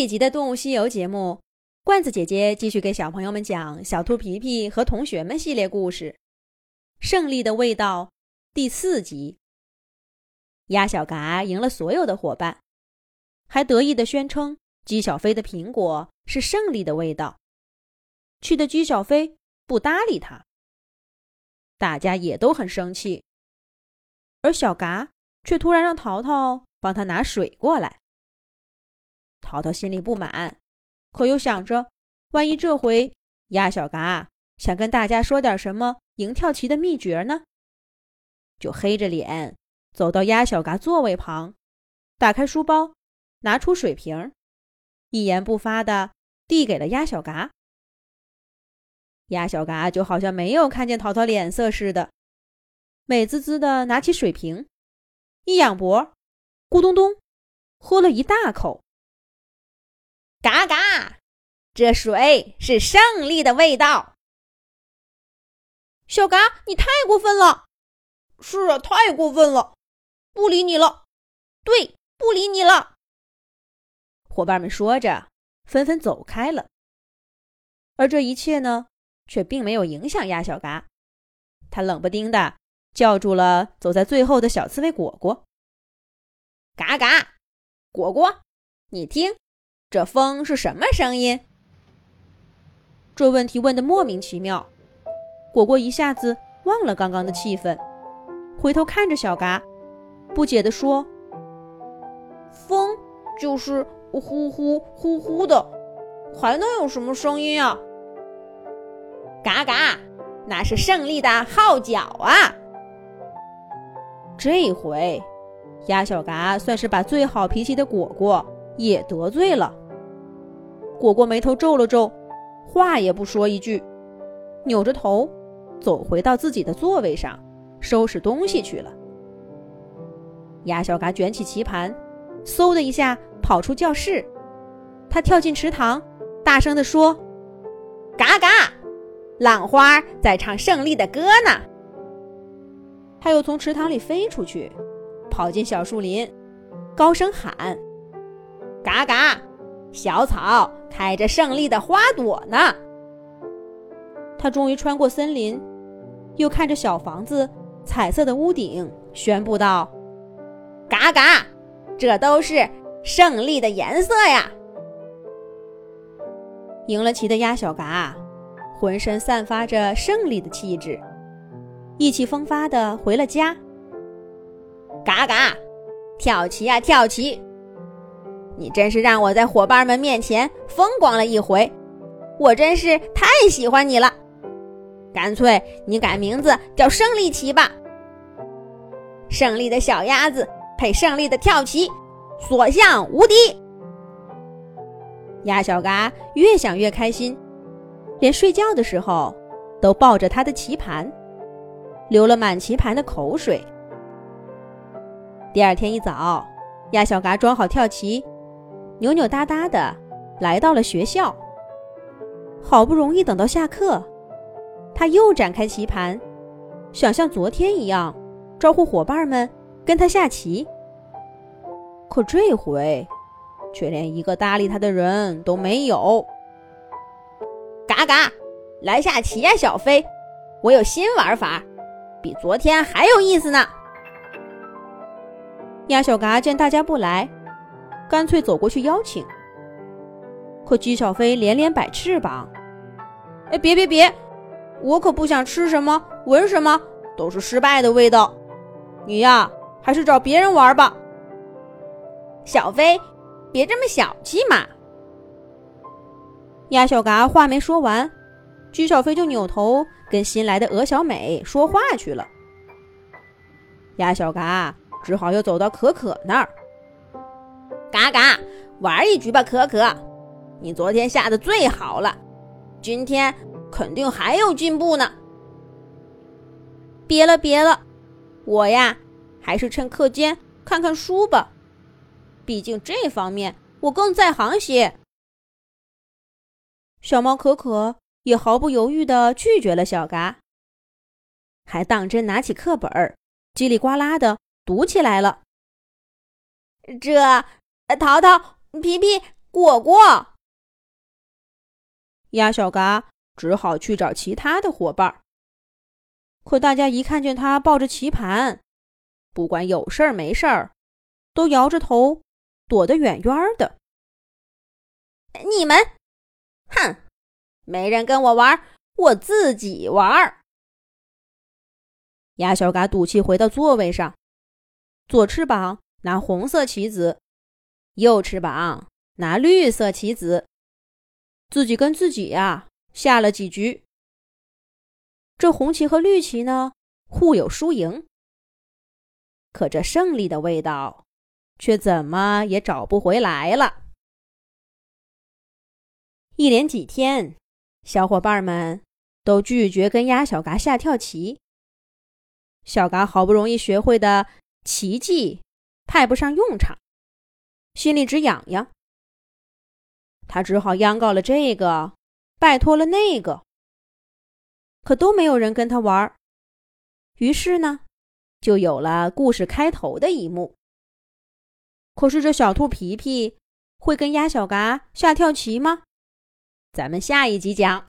这一集的《动物西游》节目，罐子姐姐继续给小朋友们讲《小兔皮皮和同学们》系列故事，《胜利的味道》第四集。鸭小嘎赢了所有的伙伴，还得意的宣称鸡小飞的苹果是胜利的味道，气得鸡小飞不搭理他。大家也都很生气，而小嘎却突然让淘淘帮他拿水过来。淘淘心里不满，可又想着，万一这回鸭小嘎想跟大家说点什么赢跳棋的秘诀呢？就黑着脸走到鸭小嘎座位旁，打开书包，拿出水瓶，一言不发的递给了鸭小嘎。鸭小嘎就好像没有看见淘淘脸色似的，美滋滋的拿起水瓶，一仰脖，咕咚咚，喝了一大口。嘎嘎，这水是胜利的味道。小嘎，你太过分了！是啊，太过分了！不理你了。对，不理你了。伙伴们说着，纷纷走开了。而这一切呢，却并没有影响鸭小嘎。他冷不丁的叫住了走在最后的小刺猬果果：“嘎嘎，果果，你听。”这风是什么声音？这问题问的莫名其妙，果果一下子忘了刚刚的气氛，回头看着小嘎，不解地说：“风就是呼呼呼呼的，还能有什么声音啊？”嘎嘎，那是胜利的号角啊！这回，鸭小嘎算是把最好脾气的果果也得罪了。果果眉头皱了皱，话也不说一句，扭着头走回到自己的座位上，收拾东西去了。鸭小嘎卷起棋盘，嗖的一下跑出教室，他跳进池塘，大声地说：“嘎嘎，浪花在唱胜利的歌呢。”他又从池塘里飞出去，跑进小树林，高声喊：“嘎嘎，小草。”开着胜利的花朵呢。他终于穿过森林，又看着小房子彩色的屋顶，宣布道：“嘎嘎，这都是胜利的颜色呀！”赢了棋的鸭小嘎，浑身散发着胜利的气质，意气风发的回了家。嘎嘎，跳棋呀跳棋！你真是让我在伙伴们面前风光了一回，我真是太喜欢你了。干脆你改名字叫胜利旗吧。胜利的小鸭子配胜利的跳棋，所向无敌。鸭小嘎越想越开心，连睡觉的时候都抱着他的棋盘，流了满棋盘的口水。第二天一早，鸭小嘎装好跳棋。扭扭哒哒的来到了学校。好不容易等到下课，他又展开棋盘，想像昨天一样招呼伙伴们跟他下棋。可这回，却连一个搭理他的人都没有。嘎嘎，来下棋呀，小飞！我有新玩法，比昨天还有意思呢。鸭小嘎见大家不来。干脆走过去邀请，可姬小飞连连摆翅膀：“哎，别别别，我可不想吃什么、闻什么，都是失败的味道。你呀，还是找别人玩吧。”小飞，别这么小气嘛！鸭小嘎话没说完，姬小飞就扭头跟新来的鹅小美说话去了。鸭小嘎只好又走到可可那儿。嘎嘎，玩一局吧，可可，你昨天下的最好了，今天肯定还有进步呢。别了别了，我呀，还是趁课间看看书吧，毕竟这方面我更在行些。小猫可可也毫不犹豫地拒绝了小嘎，还当真拿起课本儿，叽里呱啦的读起来了。这。淘淘、皮皮，果果。鸭小嘎只好去找其他的伙伴。可大家一看见他抱着棋盘，不管有事儿没事儿，都摇着头躲得远远的。你们，哼，没人跟我玩，我自己玩。鸭小嘎赌气回到座位上，左翅膀拿红色棋子，右翅膀拿绿色棋子，自己跟自己呀下了几局。这红旗和绿旗呢，互有输赢。可这胜利的味道，却怎么也找不回来了。一连几天，小伙伴们都拒绝跟鸭小嘎下跳棋。小嘎好不容易学会的奇技，派不上用场，心里直痒痒。他只好央告了这个，拜托了那个。可都没有人跟他玩于是呢，就有了故事开头的一幕。可是这小兔皮皮会跟鸭小嘎下跳棋吗？咱们下一集讲。